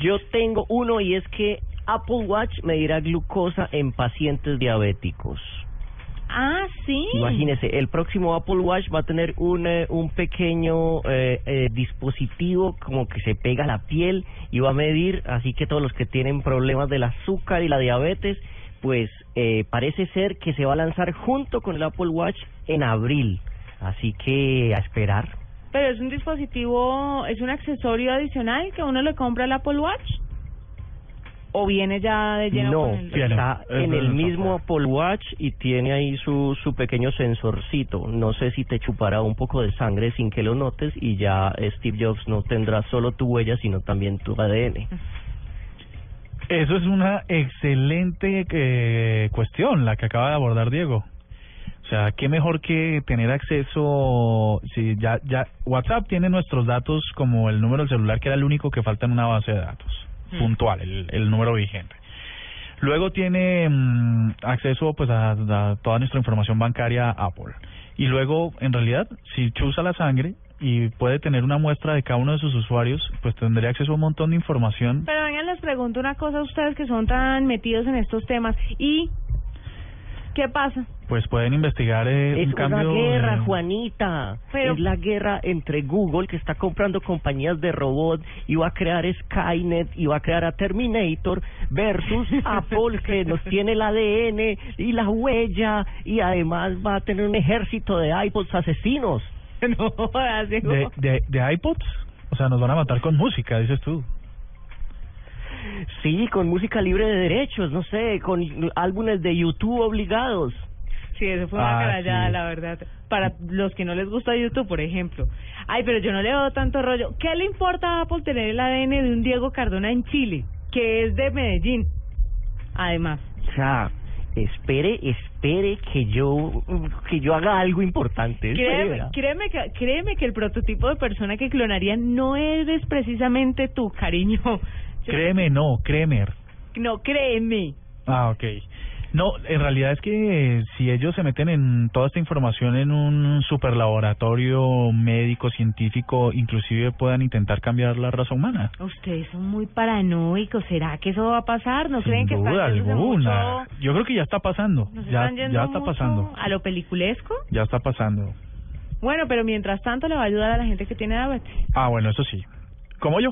Yo tengo uno y es que Apple Watch medirá glucosa en pacientes diabéticos. Ah, sí. Imagínese, el próximo Apple Watch va a tener un, eh, un pequeño eh, eh, dispositivo como que se pega a la piel y va a medir, así que todos los que tienen problemas del azúcar y la diabetes, pues eh, parece ser que se va a lanzar junto con el Apple Watch en abril. Así que a esperar. Pero es un dispositivo, es un accesorio adicional que uno le compra al Apple Watch. ¿O viene ya de lleno No, con el... Tiene. está Es en el mismo. Apple Watch y tiene ahí su, su pequeño sensorcito. No sé si te chupará un poco de sangre sin que lo notes y ya Steve Jobs no tendrá solo tu huella, sino también tu ADN. Eso es una excelente eh, cuestión la que acaba de abordar Diego. O sea, qué mejor que tener acceso, si ya ya WhatsApp tiene nuestros datos como el número del celular que era el único que falta en una base de datos, Mm. puntual, el, el número vigente. Luego tiene mm, acceso pues a, a toda nuestra información bancaria Apple. Y luego, en realidad, si chusa la sangre y puede tener una muestra de cada uno de sus usuarios, pues tendría acceso a un montón de información Pero vengan, les pregunto una cosa a ustedes que son tan metidos en estos temas. ¿Y qué pasa? Pues pueden investigar eh, Es un cambio una guerra, Juanita. Pero- Es la guerra entre Google, que está comprando compañías de robots, y va a crear Skynet, y va a crear a Terminator, versus Apple, que nos tiene el ADN y la huella, y además va a tener un ejército de iPods asesinos. no, así de, de, de iPods o sea nos van a matar con música dices tú Sí, con música libre de derechos, no sé, con álbumes de YouTube obligados. Sí, eso fue una Ah, carallada, sí. la verdad. Para los que no les gusta YouTube, por ejemplo. Ay, pero yo no le veo tanto rollo. ¿Qué le importa a Apple tener el ADN de un Diego Cardona en Chile, que es de Medellín? Además. O sea, espere, espere que yo que yo haga algo importante. Créeme, créeme, que, créeme que el prototipo de persona que clonarían no eres precisamente tú, cariño. Créeme no créeme No, créeme. ah ok no en realidad es que si ellos se meten en toda esta información en un super laboratorio médico científico inclusive puedan intentar cambiar la raza humana Ustedes son muy paranoicos. ¿Será que eso va a pasar? ¿No creen que duda alguna mucho- yo creo que ya está pasando ya ya está pasando a lo peliculesco? ya está pasando Bueno, pero mientras tanto le va a ayudar a la gente que tiene diabetes. ah bueno eso sí como yo